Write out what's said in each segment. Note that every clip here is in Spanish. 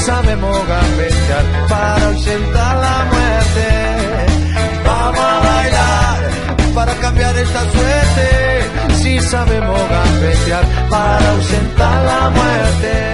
Sabemos gambetear para ausentar la muerte. Vamos a bailar para cambiar esta suerte. Si sabemos gambetear para ausentar la muerte.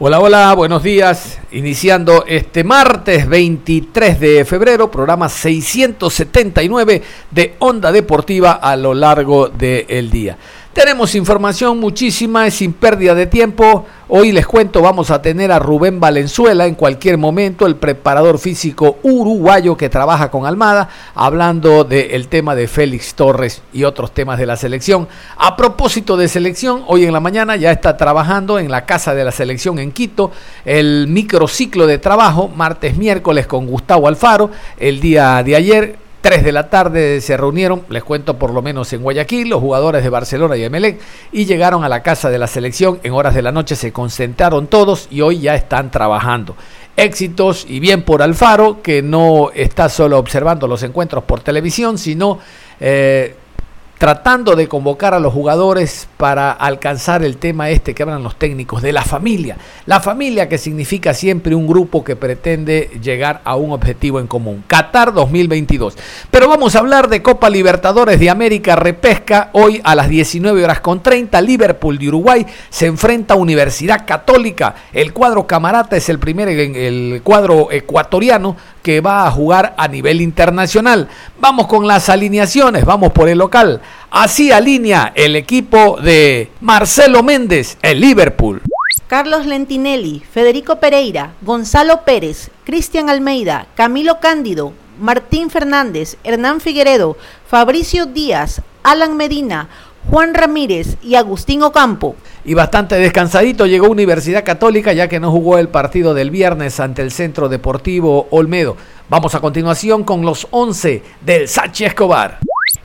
Hola, hola, buenos días. Iniciando este martes 23 de febrero, programa 679 de Onda Deportiva a lo largo del día. Tenemos información muchísima, sin pérdida de tiempo. Hoy les cuento, vamos a tener a Rubén Valenzuela en cualquier momento, el preparador físico uruguayo que trabaja con Almada, hablando del tema de Félix Torres y otros temas de la selección. A propósito de selección, hoy en la mañana ya está trabajando en la casa de la selección en Quito, el microciclo de trabajo, martes, miércoles con Gustavo Alfaro, el día de ayer 3 de la tarde se reunieron, les cuento por lo menos en Guayaquil, los jugadores de Barcelona y Emelec y llegaron a la casa de la selección. En horas de la noche se concentraron todos y hoy ya están trabajando. Éxitos y bien por Alfaro, que no está solo observando los encuentros por televisión, sino eh, tratando de convocar a los jugadores para alcanzar el tema este que hablan los técnicos de la familia. La familia que significa siempre un grupo que pretende llegar a un objetivo en común. Qatar 2022. Pero vamos a hablar de Copa Libertadores de América Repesca. Hoy a las 19 horas con 30, Liverpool de Uruguay se enfrenta a Universidad Católica. El cuadro camarata es el primer, el cuadro ecuatoriano que va a jugar a nivel internacional. Vamos con las alineaciones, vamos por el local. Así alinea el equipo de Marcelo Méndez, el Liverpool. Carlos Lentinelli, Federico Pereira, Gonzalo Pérez, Cristian Almeida, Camilo Cándido, Martín Fernández, Hernán Figueredo, Fabricio Díaz, Alan Medina, Juan Ramírez y Agustín Ocampo. Y bastante descansadito llegó Universidad Católica ya que no jugó el partido del viernes ante el Centro Deportivo Olmedo. Vamos a continuación con los 11 del Sachi Escobar.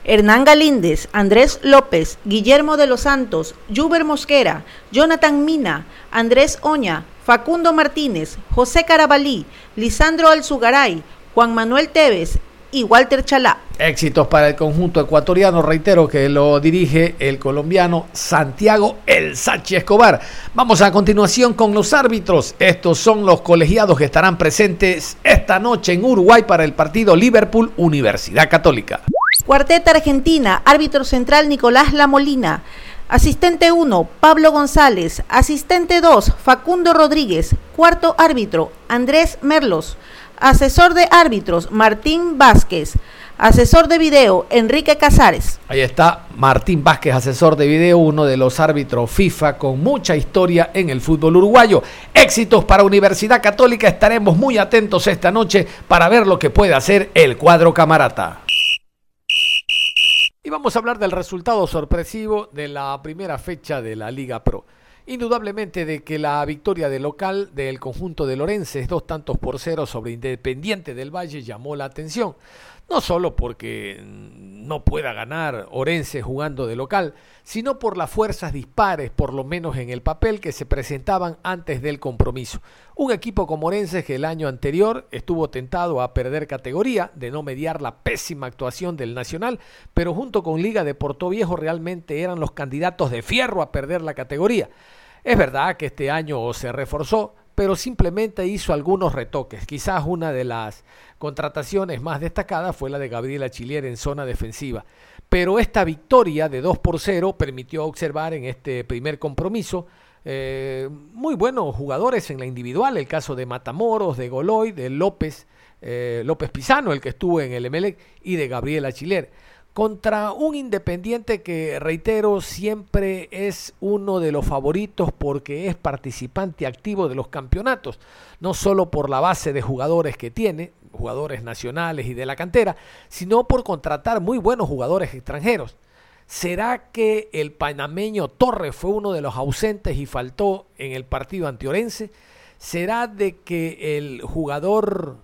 Hernán Galíndez, Andrés López, Guillermo de los Santos, Juber Mosquera, Jonathan Mina, Andrés Oña, Facundo Martínez, José Carabalí, Lisandro Alzugaray, Juan Manuel Tevez, y Walter Chalá. Éxitos para el conjunto ecuatoriano, reitero que lo dirige el colombiano Santiago El Sachi Escobar. Vamos a continuación con los árbitros. Estos son los colegiados que estarán presentes esta noche en Uruguay para el partido Liverpool Universidad Católica. Cuarteta Argentina, árbitro central Nicolás Lamolina. Asistente 1, Pablo González. Asistente 2, Facundo Rodríguez. Cuarto árbitro, Andrés Merlos. Asesor de árbitros, Martín Vázquez. Asesor de video, Enrique Casares. Ahí está Martín Vázquez, asesor de video, uno de los árbitros FIFA con mucha historia en el fútbol uruguayo. Éxitos para Universidad Católica. Estaremos muy atentos esta noche para ver lo que puede hacer el cuadro camarata. Y vamos a hablar del resultado sorpresivo de la primera fecha de la Liga Pro. Indudablemente de que la victoria de local del conjunto de Lorences, dos tantos por cero sobre Independiente del Valle, llamó la atención. No solo porque no pueda ganar Orense jugando de local, sino por las fuerzas dispares, por lo menos en el papel, que se presentaban antes del compromiso. Un equipo como Orense que el año anterior estuvo tentado a perder categoría, de no mediar la pésima actuación del Nacional, pero junto con Liga de Portoviejo realmente eran los candidatos de fierro a perder la categoría. Es verdad que este año se reforzó, pero simplemente hizo algunos retoques. Quizás una de las contrataciones más destacadas fue la de Gabriela Chilier en zona defensiva. Pero esta victoria de 2 por 0 permitió observar en este primer compromiso eh, muy buenos jugadores en la individual, el caso de Matamoros, de Goloy, de López, eh, López Pizano, el que estuvo en el Emelec, y de Gabriela Chilier contra un Independiente que, reitero, siempre es uno de los favoritos porque es participante activo de los campeonatos, no solo por la base de jugadores que tiene, jugadores nacionales y de la cantera, sino por contratar muy buenos jugadores extranjeros. ¿Será que el panameño Torres fue uno de los ausentes y faltó en el partido antiorense? ¿Será de que el jugador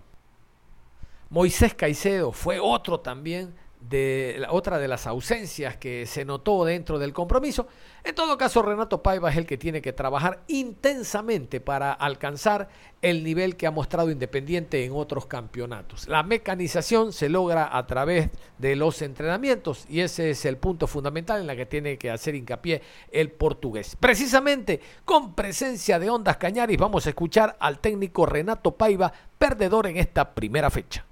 Moisés Caicedo fue otro también de otra de las ausencias que se notó dentro del compromiso. En todo caso, Renato Paiva es el que tiene que trabajar intensamente para alcanzar el nivel que ha mostrado Independiente en otros campeonatos. La mecanización se logra a través de los entrenamientos y ese es el punto fundamental en la que tiene que hacer hincapié el portugués. Precisamente con presencia de Ondas Cañaris vamos a escuchar al técnico Renato Paiva, perdedor en esta primera fecha.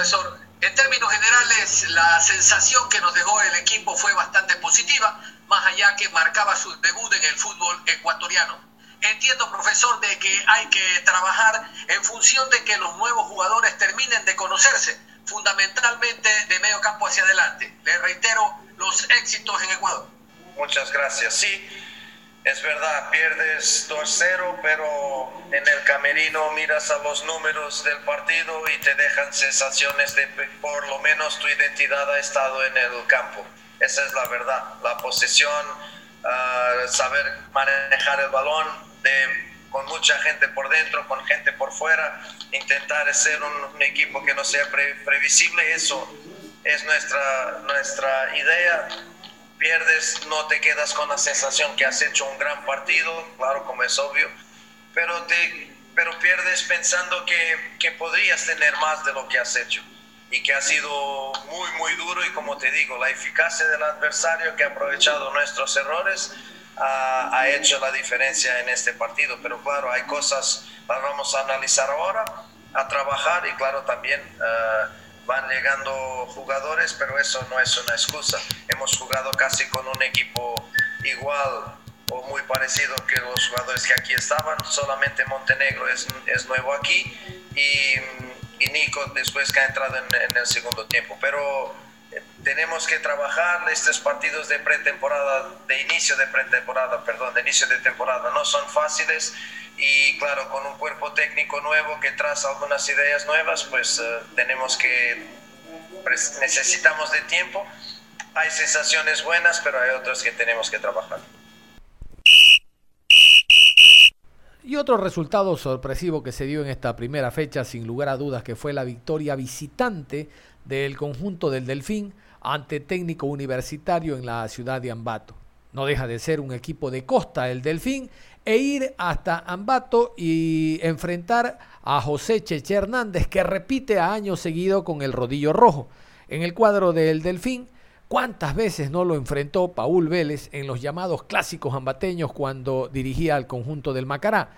Profesor? En términos generales, la sensación que nos dejó el equipo fue bastante positiva, más allá que marcaba su debut en el fútbol ecuatoriano. Entiendo, profesor, de que hay que trabajar en función de que los nuevos jugadores terminen de conocerse, fundamentalmente de medio campo hacia adelante. Le reitero los éxitos en Ecuador. Muchas gracias. Sí, es verdad, pierdes 2-0, pero en el camerino miras a los números del partido y te dejan sensaciones de por lo menos tu identidad ha estado en el campo. Esa es la verdad. La posesión, uh, saber manejar el balón con mucha gente por dentro, con gente por fuera, intentar ser un, equipo que no sea pre, previsible, eso es nuestra, nuestra idea pierdes, no te quedas con la sensación que has hecho un gran partido, claro, como es obvio, pero, te, pero pierdes pensando que, que podrías tener más de lo que has hecho y que ha sido muy, muy duro y como te digo, la eficacia del adversario que ha aprovechado nuestros errores ha, hecho la diferencia en este partido. Pero claro, hay cosas, las vamos a analizar ahora, a trabajar y claro también... Uh, van llegando jugadores, pero eso no es una excusa. Hemos jugado casi con un equipo igual o muy parecido que los jugadores que aquí estaban, solamente Montenegro es, es nuevo aquí y, y, Nico después que ha entrado en, el segundo tiempo. Pero tenemos que trabajar estos partidos de pretemporada, de inicio de pretemporada, perdón, de inicio de temporada, no son fáciles y claro, con un cuerpo técnico nuevo que traza algunas ideas nuevas, pues uh, tenemos que, pues, necesitamos de tiempo. Hay sensaciones buenas, pero hay otras que tenemos que trabajar. Y otro resultado sorpresivo que se dio en esta primera fecha, sin lugar a dudas, que fue la victoria visitante del conjunto del Delfín ante técnico universitario en la ciudad de Ambato. No deja de ser un equipo de costa el Delfín e ir hasta Ambato y enfrentar a José Cheche Hernández, que repite a año seguido con el rodillo rojo. En el cuadro del Delfín, ¿cuántas veces no lo enfrentó Paul Vélez en los llamados clásicos ambateños cuando dirigía al conjunto del Macará?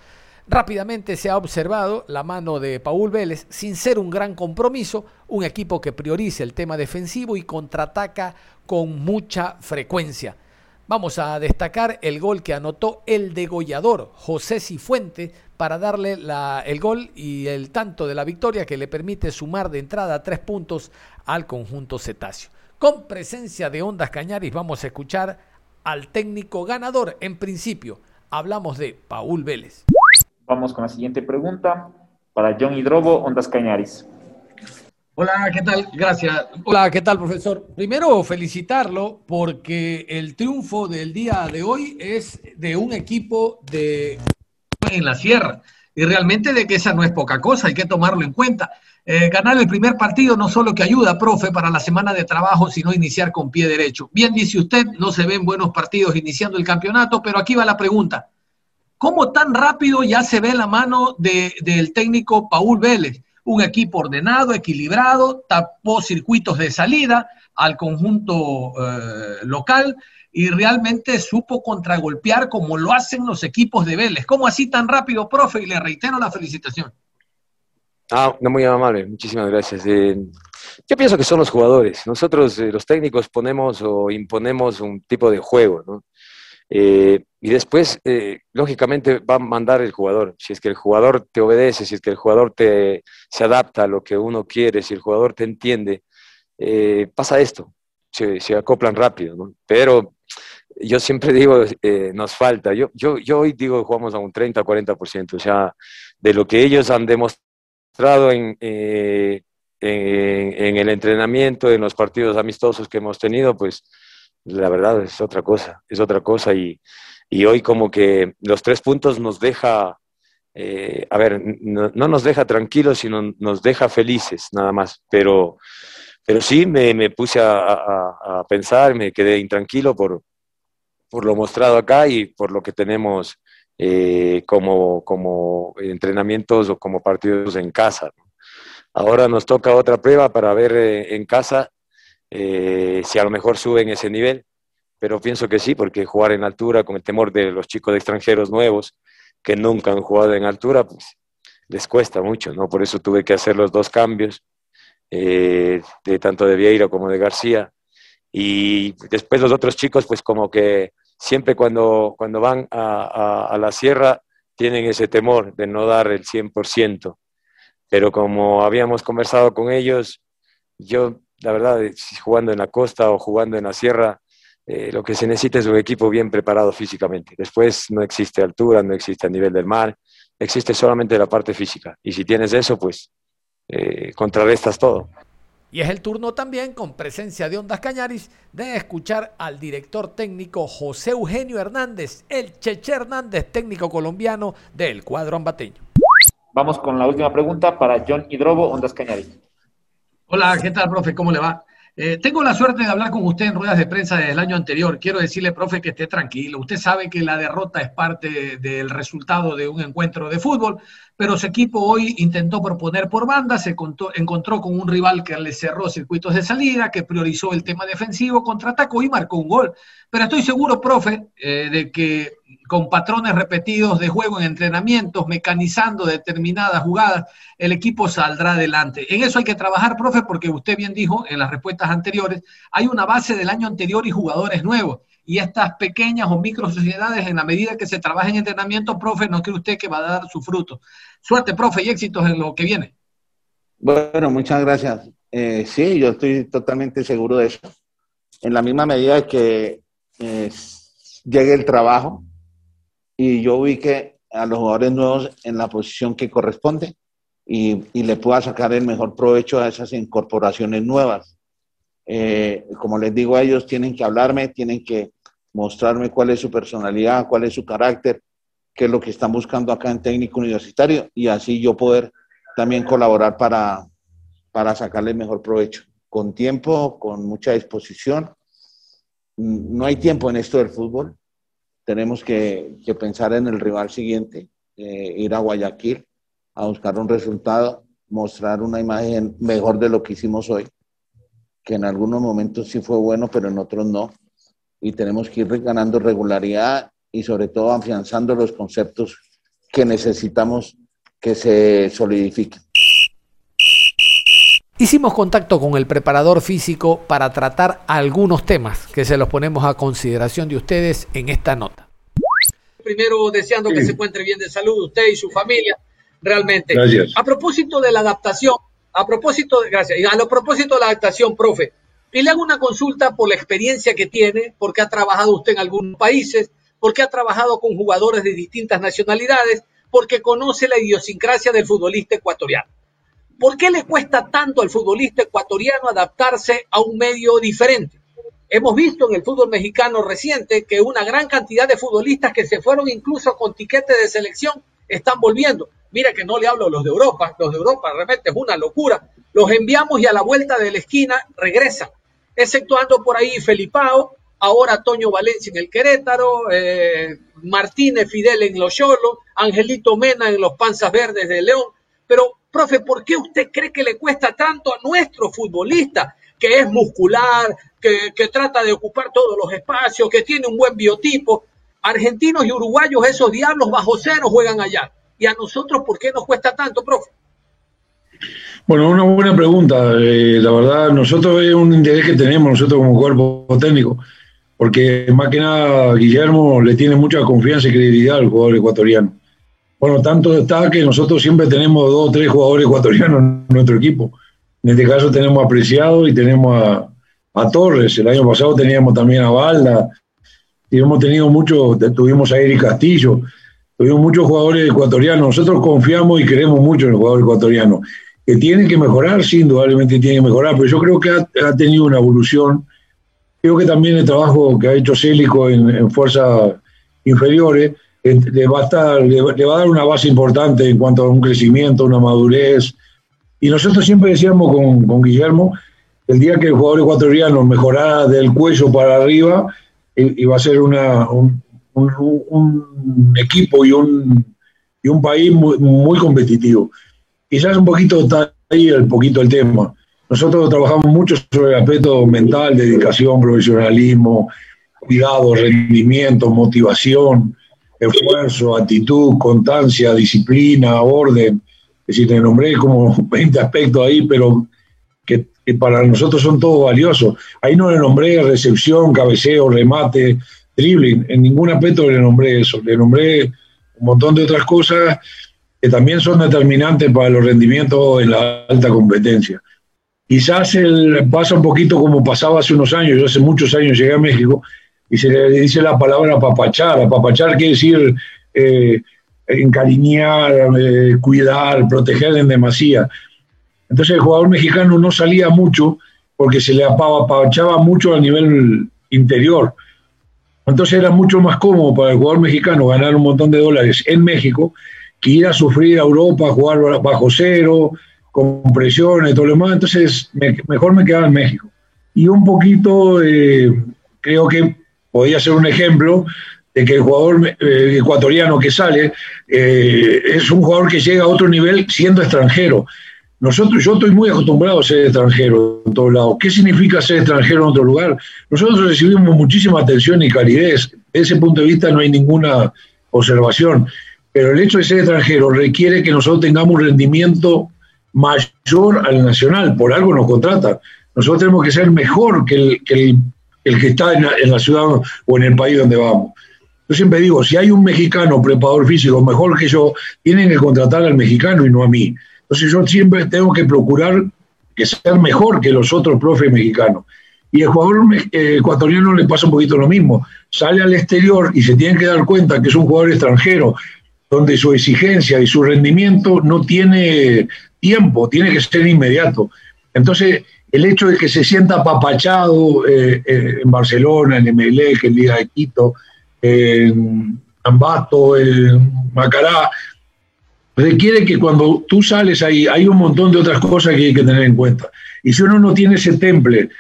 Rápidamente se ha observado la mano de Paul Vélez sin ser un gran compromiso, un equipo que prioriza el tema defensivo y contraataca con mucha frecuencia. Vamos a destacar el gol que anotó el degollador José Cifuente para darle la, el gol y el tanto de la victoria que le permite sumar de entrada tres puntos al conjunto cetáceo. Con presencia de Ondas Cañaris vamos a escuchar al técnico ganador. En principio, hablamos de Paul Vélez. Vamos con la siguiente pregunta para John Hidrobo, Ondas Cañaris. Hola, ¿qué tal? Gracias. Hola, ¿qué tal, profesor? Primero, felicitarlo porque el triunfo del día de hoy es de un equipo de en la sierra. Y realmente de que esa no es poca cosa, hay que tomarlo en cuenta. Eh, ganar el primer partido no solo que ayuda, profe, para la semana de trabajo, sino iniciar con pie derecho. Bien dice usted, no se ven buenos partidos iniciando el campeonato, pero aquí va la pregunta. ¿Cómo tan rápido ya se ve la mano de, del técnico Paul Vélez? un equipo ordenado, equilibrado, tapó circuitos de salida al conjunto eh, local y realmente supo contragolpear como lo hacen los equipos de Vélez. ¿Cómo así tan rápido, profe? Y le reitero la felicitación. Ah, muy amable, muchísimas gracias. Eh, yo pienso que son los jugadores. Nosotros, eh, los técnicos, ponemos o imponemos un tipo de juego, ¿no? Eh, y después, eh, lógicamente, va a mandar el jugador. Si es que el jugador te obedece, si es que el jugador te, se adapta a lo que uno quiere, si el jugador te entiende, eh, pasa esto, se, se, acoplan rápido. ¿no? Pero yo siempre digo, nos falta. Yo, yo, yo hoy digo, jugamos a un 30, 40%. O sea, de lo que ellos han demostrado en, en, en el entrenamiento, en los partidos amistosos que hemos tenido, pues la verdad es otra cosa, es otra cosa y, y hoy como que los tres puntos nos deja, eh, a ver, no, no, nos deja tranquilos, sino nos deja felices nada más, pero, pero sí me, me puse a, a, pensar, me quedé intranquilo por, por lo mostrado acá y por lo que tenemos eh, como, como entrenamientos o como partidos en casa. Ahora nos toca otra prueba para ver eh, en casa eh, si a lo mejor suben ese nivel, pero pienso que sí, porque jugar en altura con el temor de los chicos de extranjeros nuevos que nunca han jugado en altura, pues les cuesta mucho, ¿no? Por eso tuve que hacer los dos cambios, eh, de tanto de Vieira como de García. Y después los otros chicos, pues como que siempre cuando, cuando van a, la sierra tienen ese temor de no dar el 100%. Pero como habíamos conversado con ellos, yo la verdad, jugando en la costa o jugando en la sierra, eh, lo que se necesita es un equipo bien preparado físicamente. Después no existe altura, no existe a nivel del mar, existe solamente la parte física. Y si tienes eso, pues eh, contrarrestas todo. Y es el turno también, con presencia de Ondas Cañaris, de escuchar al director técnico José Eugenio Hernández, el Cheche Hernández, técnico colombiano del cuadro ambateño. Vamos con la última pregunta para John Hidrobo, Ondas Cañaris. Hola, ¿qué tal, profe? ¿Cómo le va? Eh, tengo la suerte de hablar con usted en ruedas de prensa del año anterior. Quiero decirle, profe, que esté tranquilo. Usted sabe que la derrota es parte del resultado de un encuentro de fútbol, pero su equipo hoy intentó proponer por banda, se encontró con un rival que le cerró circuitos de salida, que priorizó el tema defensivo, contraatacó y marcó un gol. Pero estoy seguro, profe, eh, de que con patrones repetidos de juego en entrenamientos, mecanizando determinadas jugadas, el equipo saldrá adelante. En eso hay que trabajar, profe, porque usted bien dijo en las respuestas anteriores, hay una base del año anterior y jugadores nuevos. Y estas pequeñas o micro sociedades, en la medida que se trabaja en entrenamiento, profe, ¿no cree usted que va a dar su fruto? Suerte, profe, y éxitos en lo que viene. Bueno, muchas gracias. Eh, sí, yo estoy totalmente seguro de eso. En la misma medida que eh, llegue el trabajo, y yo ubique a los jugadores nuevos en la posición que corresponde y, y le pueda sacar el mejor provecho a esas incorporaciones nuevas. Eh, como les digo a ellos, tienen que hablarme, tienen que mostrarme cuál es su personalidad, cuál es su carácter, qué es lo que están buscando acá en técnico universitario y así yo poder también colaborar para, para sacarle mejor provecho. Con tiempo, con mucha disposición. No hay tiempo en esto del fútbol tenemos que, que pensar en el rival siguiente, eh, ir a Guayaquil a buscar un resultado, mostrar una imagen mejor de lo que hicimos hoy, que en algunos momentos sí fue bueno, pero en otros no. Y tenemos que ir ganando regularidad y sobre todo afianzando los conceptos que necesitamos que se solidifiquen. Hicimos contacto con el preparador físico para tratar algunos temas que se los ponemos a consideración de ustedes en esta nota. Primero deseando sí. que se encuentre bien de salud usted y su familia, realmente. Gracias. A propósito de la adaptación, a propósito de, gracias, y a lo propósito de la adaptación, profe, y le hago una consulta por la experiencia que tiene, porque ha trabajado usted en algunos países, porque ha trabajado con jugadores de distintas nacionalidades, porque conoce la idiosincrasia del futbolista ecuatoriano. ¿Por qué le cuesta tanto al futbolista ecuatoriano adaptarse a un medio diferente? Hemos visto en el fútbol mexicano reciente que una gran cantidad de futbolistas que se fueron incluso con tiquete de selección están volviendo. Mira que no le hablo a los de Europa, los de Europa realmente es una locura. Los enviamos y a la vuelta de la esquina regresan, exceptuando por ahí Felipao, ahora Toño Valencia en el Querétaro, eh, Martínez Fidel en los Cholos, Angelito Mena en los Panzas Verdes de León. Pero Profe, ¿por qué usted cree que le cuesta tanto a nuestro futbolista, que es muscular, que, trata de ocupar todos los espacios, que tiene un buen biotipo? Argentinos y uruguayos, esos diablos bajo cero juegan allá. ¿Y a nosotros por qué nos cuesta tanto, profe? Bueno, una buena pregunta. Eh, la verdad, nosotros es un interés que tenemos nosotros como cuerpo técnico, porque más que nada Guillermo le tiene mucha confianza y credibilidad al jugador ecuatoriano. Bueno, tanto está que nosotros siempre tenemos dos o tres jugadores ecuatorianos en nuestro equipo. En este caso tenemos a Preciado y tenemos a, Torres. El año pasado teníamos también a Balda. Y hemos tenido muchos, tuvimos a Eric Castillo, tuvimos muchos jugadores ecuatorianos. Nosotros confiamos y queremos mucho en el jugador ecuatoriano. Que tiene que mejorar, sí, indudablemente tiene que mejorar, pero yo creo que ha tenido una evolución. Creo que también el trabajo que ha hecho Célico en, en fuerzas inferiores eh, le va, a dar una base importante en cuanto a un crecimiento, una madurez. Y nosotros siempre decíamos con, con Guillermo, el día que el jugador ecuatoriano mejorara del cuello para arriba, i- iba a ser un equipo y un, y un país muy, muy competitivo. Quizás un poquito está ahí el poquito el tema. Nosotros trabajamos mucho sobre el aspecto mental, dedicación, profesionalismo, cuidado, rendimiento, motivación, esfuerzo, actitud, constancia, disciplina, orden. Es decir, te nombré como 20 aspectos ahí, pero que, para nosotros son todos valiosos. Ahí no le nombré recepción, cabeceo, remate, dribbling, en ningún aspecto le nombré eso. Le nombré un montón de otras cosas que también son determinantes para los rendimientos en la alta competencia. Quizás pasa un poquito como pasaba hace unos años, yo hace muchos años llegué a México y se le dice la palabra apapachar. Apapachar quiere decir eh, encariñar, eh, cuidar, proteger en demasía. Entonces el jugador mexicano no salía mucho porque se le apapachaba mucho a nivel interior. Entonces era mucho más cómodo para el jugador mexicano ganar un montón de dólares en México que ir a sufrir a Europa, jugar bajo cero, con presiones y todo lo demás. Entonces me- mejor me quedaba en México. Y un poquito eh, creo que podía ser un ejemplo de que el jugador eh, ecuatoriano que sale eh, es un jugador que llega a otro nivel siendo extranjero. Nosotros, yo estoy muy acostumbrado a ser extranjero en todos lados. ¿Qué significa ser extranjero en otro lugar? Nosotros recibimos muchísima atención y calidez. Desde ese punto de vista no hay ninguna observación. Pero el hecho de ser extranjero requiere que nosotros tengamos un rendimiento mayor al nacional. Por algo nos contratan. Nosotros tenemos que ser mejor que el que, está en la, en la ciudad o en el país donde vamos. Yo siempre digo, si hay un mexicano preparador físico mejor que yo, tienen que contratar al mexicano y no a mí. Entonces yo siempre tengo que procurar que ser mejor que los otros profes mexicanos. Y el jugador eh, ecuatoriano le pasa un poquito lo mismo. Sale al exterior y se tiene que dar cuenta que es un jugador extranjero, donde su exigencia y su rendimiento no tiene tiempo, tiene que ser inmediato. Entonces, el hecho de que se sienta apapachado eh, eh, en Barcelona, en Emelec, en Liga de Quito, en Ambato, en Macará, requiere que cuando tú sales ahí hay un montón de otras cosas que hay que tener en cuenta. Y si uno no tiene ese temple,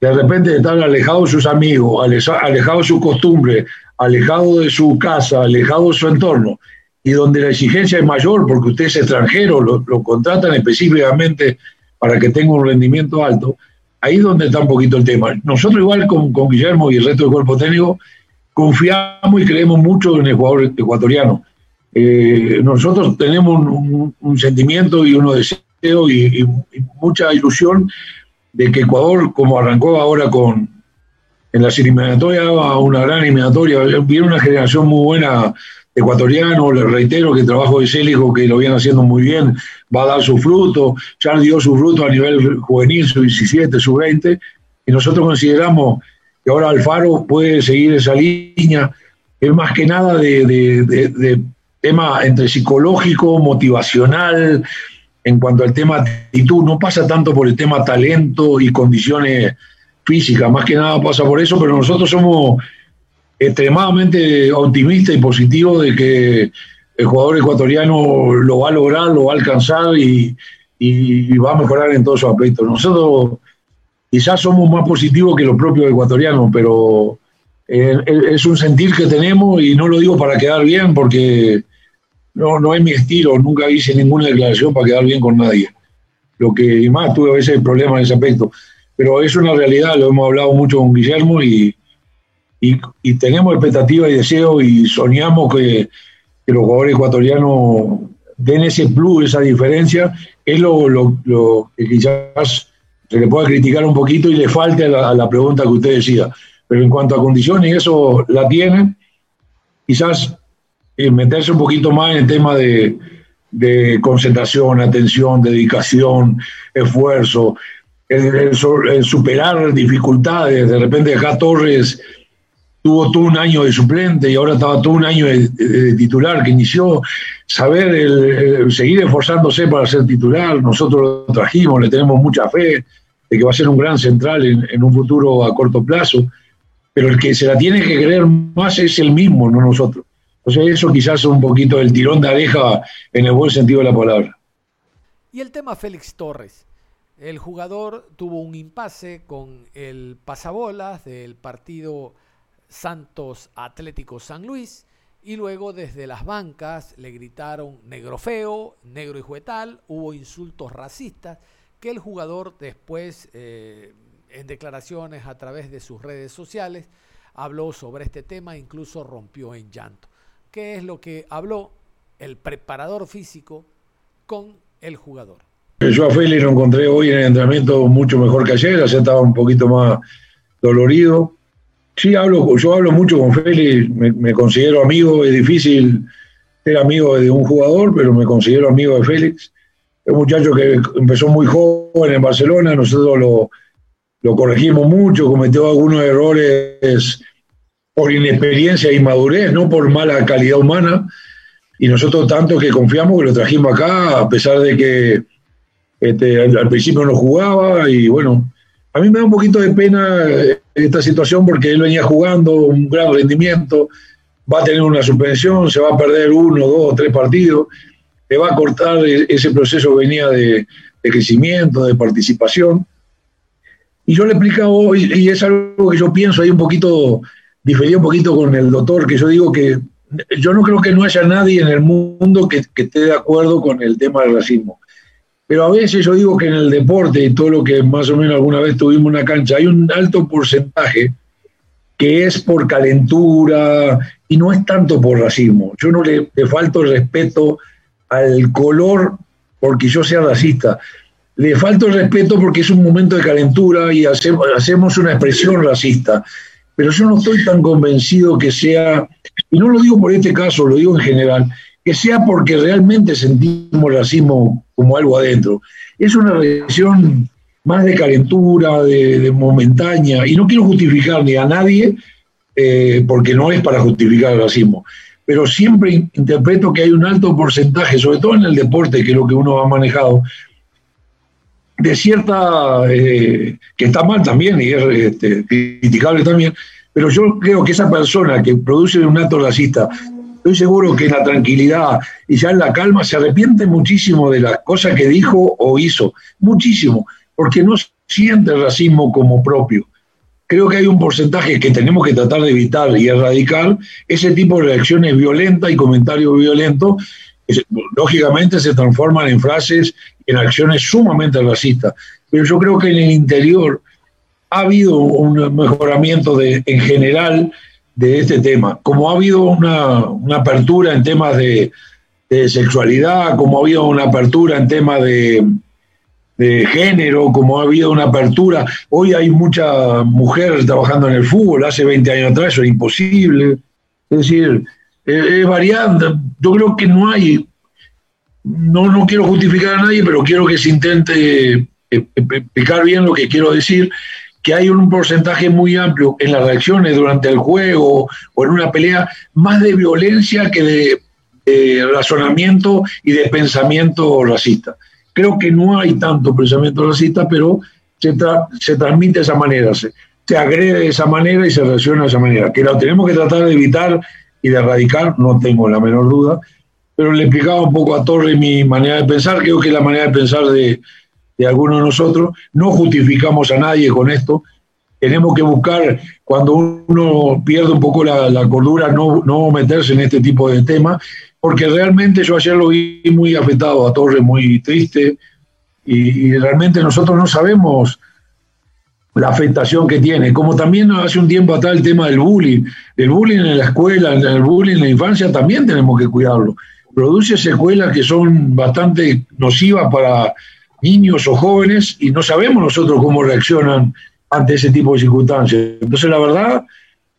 de repente de estar alejado de sus amigos, aleja- alejado de su costumbre, alejado de su casa, alejado de su entorno, y donde la exigencia es mayor porque usted es extranjero, lo, contratan específicamente para que tenga un rendimiento alto, ahí es donde está un poquito el tema. Nosotros igual con, Guillermo y el resto del cuerpo técnico confiamos y creemos mucho en el jugador ecuatoriano. Eh, nosotros tenemos un, sentimiento y unos deseos y mucha ilusión de que Ecuador, como arrancó ahora con en las eliminatorias, una gran eliminatoria, viene una generación muy buena de ecuatorianos, les reitero que el trabajo de Célico, que lo viene haciendo muy bien, va a dar su fruto, ya dio su fruto a nivel juvenil, su 17, su 20, y nosotros consideramos que ahora Alfaro puede seguir esa línea, es más que nada de, de- de- de tema entre psicológico, motivacional, en cuanto al tema actitud, no pasa tanto por el tema talento y condiciones físicas, más que nada pasa por eso, pero nosotros somos extremadamente optimistas y positivos de que el jugador ecuatoriano lo va a lograr, lo va a alcanzar y, va a mejorar en todos sus aspectos. Nosotros quizás somos más positivos que los propios ecuatorianos, pero eh, es un sentir que tenemos y no lo digo para quedar bien porque no, no es mi estilo, nunca hice ninguna declaración para quedar bien con nadie. Lo que más tuve a veces problemas en ese aspecto, pero es una realidad, lo hemos hablado mucho con Guillermo y, y, y tenemos expectativas y deseos y soñamos que, que los jugadores ecuatorianos den ese plus, esa diferencia, es lo, lo, que quizás se le pueda criticar un poquito y le falte a la, pregunta que usted decía. pero en cuanto a condiciones, eso la tiene. Quizás eh, meterse un poquito más en el tema de, de concentración, atención, dedicación, esfuerzo, el, superar dificultades. De repente acá Torres tuvo todo un año de suplente y ahora estaba todo un año de, titular que inició. Saber el, seguir esforzándose para ser titular, nosotros lo trajimos, le tenemos mucha fe de que va a ser un gran central en, un futuro a corto plazo, pero el que se la tiene que creer más es el mismo, no nosotros. Sea, eso quizás es un poquito el tirón de areja en el buen sentido de la palabra. Y el tema Félix Torres. El jugador tuvo un impasse con el pasabolas del partido Santos Atlético San Luis y luego desde las bancas le gritaron negro feo, negro y juetal, hubo insultos racistas que el jugador después eh, en declaraciones a través de sus redes sociales habló sobre este tema, incluso rompió en llanto. ¿Qué es lo que habló el preparador físico con el jugador? Yo a Félix lo encontré hoy en el entrenamiento mucho mejor que ayer, ayer estaba un poquito más dolorido. Sí, hablo, yo hablo mucho con Félix, me, considero amigo, es difícil ser amigo de un jugador, pero me considero amigo de Félix. Es un muchacho que empezó muy joven en Barcelona, nosotros lo, corregimos mucho, cometió algunos errores por inexperiencia y madurez, no por mala calidad humana. Y nosotros tanto que confiamos que lo trajimos acá, a pesar de que este, al, principio no jugaba y bueno, a mí me da un poquito de pena eh, esta situación porque él venía jugando un gran rendimiento, va a tener una suspensión, se va a perder uno, dos, tres partidos, le va a cortar e, ese proceso que venía de, crecimiento, de participación. Y yo le explicaba hoy, y es algo que yo pienso ahí un poquito, difería un poquito con el doctor, que yo digo que yo no creo que no haya nadie en el mundo que esté de acuerdo con el tema del racismo. Pero a veces yo digo que en el deporte y todo lo que más o menos alguna vez tuvimos una cancha, hay un alto porcentaje que es por calentura y no es tanto por racismo. Yo no le, falto el respeto al color porque yo sea racista. Le falto el respeto porque es un momento de calentura y hacemos, hacemos una expresión racista. Pero yo no estoy tan convencido que sea, y no lo digo por este caso, lo digo en general, que sea porque realmente sentimos racismo como algo adentro. Es una reacción más de calentura, de, momentánea, y no quiero justificar ni a nadie, eh, porque no es para justificar el racismo, pero siempre interpreto que hay un alto porcentaje, sobre todo en el deporte, que es lo que uno ha manejado, de cierta, eh, que está mal también y es este, criticable también, pero yo creo que esa persona que produce un acto racista estoy seguro que en la tranquilidad y ya en la calma se arrepiente muchísimo de las cosas que dijo o hizo, muchísimo, porque no siente el racismo como propio. Creo que hay un porcentaje que tenemos que tratar de evitar y erradicar ese tipo de reacciones violentas y comentarios violentos, que lógicamente se transforman en frases, en acciones sumamente racistas. Pero yo creo que en el interior ha habido un mejoramiento de, en general de este tema. Como ha habido una, apertura en temas de, sexualidad, como ha habido una apertura en temas de, género, como ha habido una apertura. Hoy hay mucha mujer trabajando en el fútbol, hace 20 años atrás eso era imposible. Es decir, es, variante. Yo creo que no hay, no, no quiero justificar a nadie, pero quiero que se intente eh, eh, explicar bien lo que quiero decir que hay un porcentaje muy amplio en las reacciones durante el juego o en una pelea, más de violencia que de, razonamiento y de pensamiento racista. Creo que no hay tanto pensamiento racista, pero se, transmite de esa manera, se, se, agrede de esa manera y se reacciona de esa manera. Que lo tenemos que tratar de evitar y de erradicar, no tengo la menor duda, pero le explicaba un poco a Torre mi manera de pensar, creo que es la manera de pensar de, de algunos de nosotros. No justificamos a nadie con esto. Tenemos que buscar, cuando uno pierde un poco la, cordura, no, no meterse en este tipo de temas, porque realmente yo ayer lo vi muy afectado a Torres, muy triste, y, realmente nosotros no sabemos la afectación que tiene. Como también hace un tiempo atrás el tema del bullying. El bullying en la escuela, el bullying en la infancia también tenemos que cuidarlo. Produce secuelas que son bastante nocivas para, niños o jóvenes y no sabemos nosotros cómo reaccionan ante ese tipo de circunstancias. Entonces, la verdad,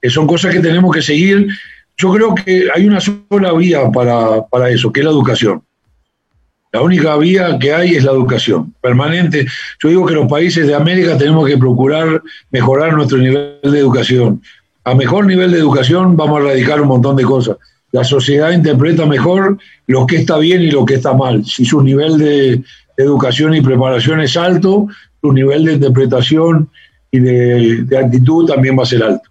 que son cosas que tenemos que seguir. Yo creo que hay una sola vía para, para eso, que es la educación. La única vía que hay es la educación permanente. Yo digo que los países de América tenemos que procurar mejorar nuestro nivel de educación. A mejor nivel de educación vamos a erradicar un montón de cosas. La sociedad interpreta mejor lo que está bien y lo que está mal. Si su nivel de educación y preparación es alto, su nivel de interpretación y de, de actitud también va a ser alto.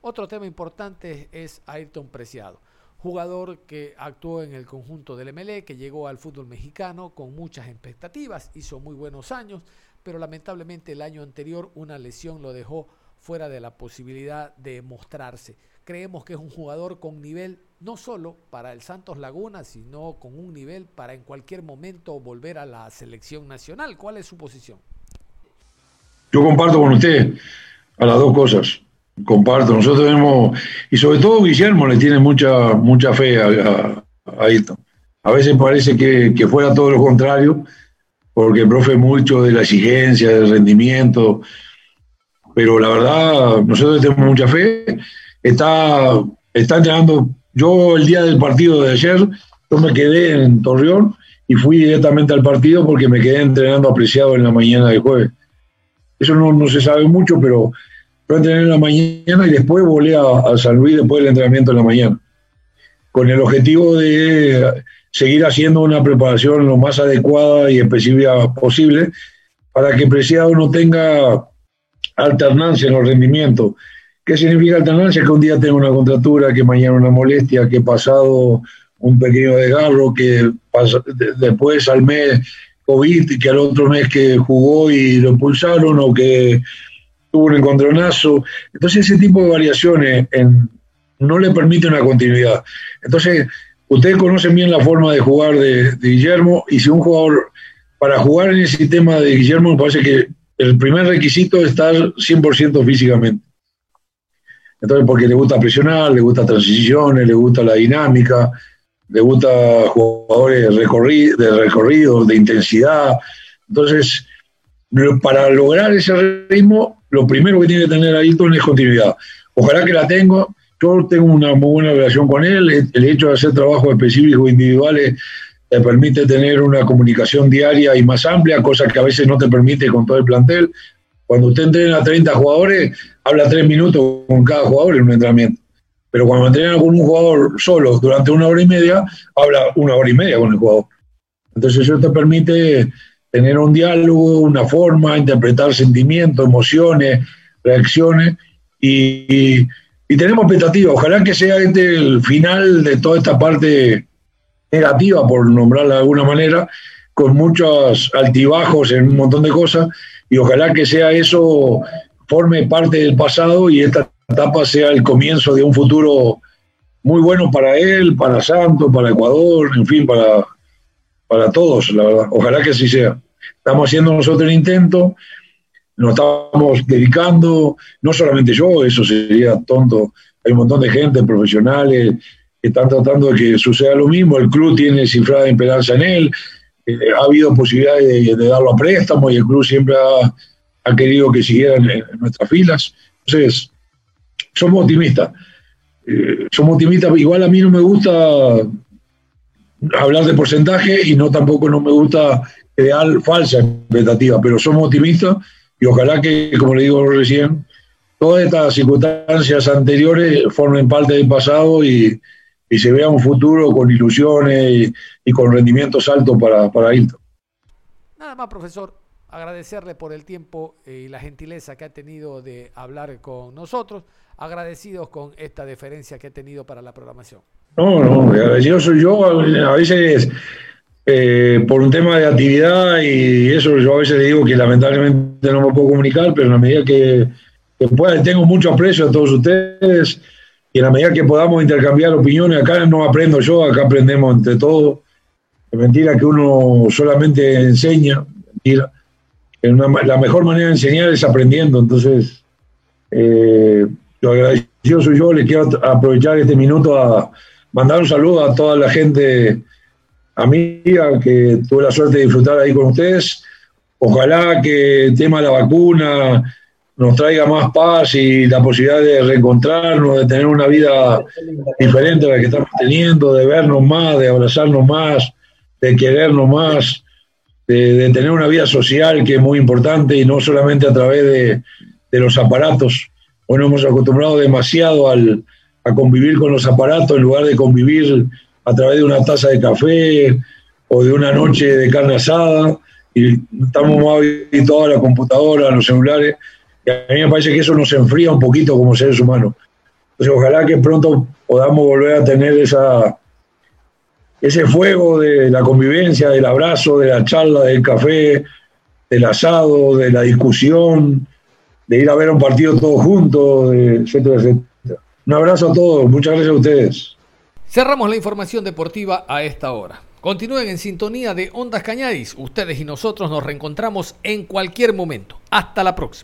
Otro tema importante es Ayrton Preciado jugador que actuó en el conjunto del MLE, que llegó al fútbol mexicano con muchas expectativas, hizo muy buenos años, pero lamentablemente el año anterior una lesión lo dejó fuera de la posibilidad de mostrarse. Creemos que es un jugador con nivel no solo para el Santos Laguna, sino con un nivel para en cualquier momento volver a la selección nacional. ¿Cuál es su posición? Yo comparto con usted a las dos cosas comparto. Nosotros tenemos, y sobre todo Guillermo le tiene mucha, mucha fe a, esto. A veces parece que, que, fuera todo lo contrario, porque el profe mucho de la exigencia, del rendimiento, pero la verdad, nosotros tenemos mucha fe. Está, está entrenando. Yo el día del partido de ayer, yo me quedé en Torreón y fui directamente al partido porque me quedé entrenando apreciado en la mañana del jueves. Eso no, no se sabe mucho, pero yo entrené en la mañana y después volé a, San Luis después del entrenamiento en la mañana, con el objetivo de seguir haciendo una preparación lo más adecuada y específica posible para que Preciado no tenga alternancia en los rendimientos. ¿Qué significa alternancia? Que un día tengo una contratura, que mañana una molestia, que pasado un pequeño desgarro, que después al mes COVID, que al otro mes que jugó y lo expulsaron, o que tuvo un encontronazo. Entonces ese tipo de variaciones no le permite una continuidad. Entonces, ustedes conocen bien la forma de jugar de, Guillermo y si un jugador, para jugar en el sistema de Guillermo, me parece que el primer requisito es estar 100% físicamente. Entonces, porque le gusta presionar, le gusta transiciones, le gusta la dinámica, le gusta jugadores de recorrido, de intensidad. Entonces, para lograr ese ritmo, lo primero que tiene que tener Ayrton es continuidad. Ojalá que la tenga. Yo tengo una muy buena relación con él. El hecho de hacer trabajos específicos individuales te permite tener una comunicación diaria y más amplia, cosa que a veces no te permite con todo el plantel. Cuando usted entrena a 30 jugadores, habla tres minutos con cada jugador en un entrenamiento. Pero cuando entrena con un jugador solo durante una hora y media, habla una hora y media con el jugador. Entonces eso te permite tener un diálogo, una forma, interpretar sentimientos, emociones, reacciones y, tenemos expectativas. Ojalá que sea este el final de toda esta parte negativa, por nombrarla de alguna manera, con muchos altibajos en un montón de cosas y ojalá que sea eso forme parte del pasado y esta etapa sea el comienzo de un futuro muy bueno para él, para Santos, para Ecuador, en fin, para, para todos, la verdad. Ojalá que así sea. Estamos haciendo nosotros el intento, nos estamos dedicando, no solamente yo, eso sería tonto, hay un montón de gente, profesionales, que están tratando de que suceda lo mismo, el club tiene cifrada esperanza en él, ha habido posibilidades de, darlo a préstamo y el club siempre ha, querido que siguiera en, nuestras filas. Entonces, somos optimistas. Eh, somos optimistas, igual a mí no me gusta hablar de porcentaje y no tampoco no me gusta crear falsa expectativa, pero somos optimistas y ojalá que, como le digo recién, todas estas circunstancias anteriores formen parte del pasado y, se vea un futuro con ilusiones y, con rendimientos altos para, para Hilton. Nada más, profesor, agradecerle por el tiempo y la gentileza que ha tenido de hablar con nosotros, agradecidos con esta deferencia que ha tenido para la programación. No, no, agradecido soy yo, a veces eh, por un tema de actividad y eso yo a veces le digo que lamentablemente no me puedo comunicar, pero en la medida que, pueda, tengo mucho aprecio a todos ustedes y en la medida que podamos intercambiar opiniones, acá no aprendo yo, acá aprendemos entre todos. Es mentira que uno solamente enseña, mentira. la mejor manera de enseñar es aprendiendo, entonces eh, lo agradecido soy yo, le quiero aprovechar este minuto a mandar un saludo a toda la gente amiga que tuve la suerte de disfrutar ahí con ustedes. Ojalá que el tema de la vacuna nos traiga más paz y la posibilidad de reencontrarnos, de tener una vida diferente a la que estamos teniendo, de vernos más, de abrazarnos más, de querernos más, de, tener una vida social que es muy importante y no solamente a través de, los aparatos. Hoy nos hemos acostumbrado demasiado al, a convivir con los aparatos en lugar de convivir a través de una taza de café o de una noche de carne asada y estamos más habituados a la computadora, a los celulares y a mí me parece que eso nos enfría un poquito como seres humanos. Entonces, ojalá que pronto podamos volver a tener esa, ese fuego de la convivencia, del abrazo, de la charla, del café, del asado, de la discusión, de ir a ver un partido todos juntos, etcétera, etcétera. Un abrazo a todos, muchas gracias a ustedes. Cerramos la información deportiva a esta hora. Continúen en sintonía de Ondas Cañadis. Ustedes y nosotros nos reencontramos en cualquier momento. Hasta la próxima.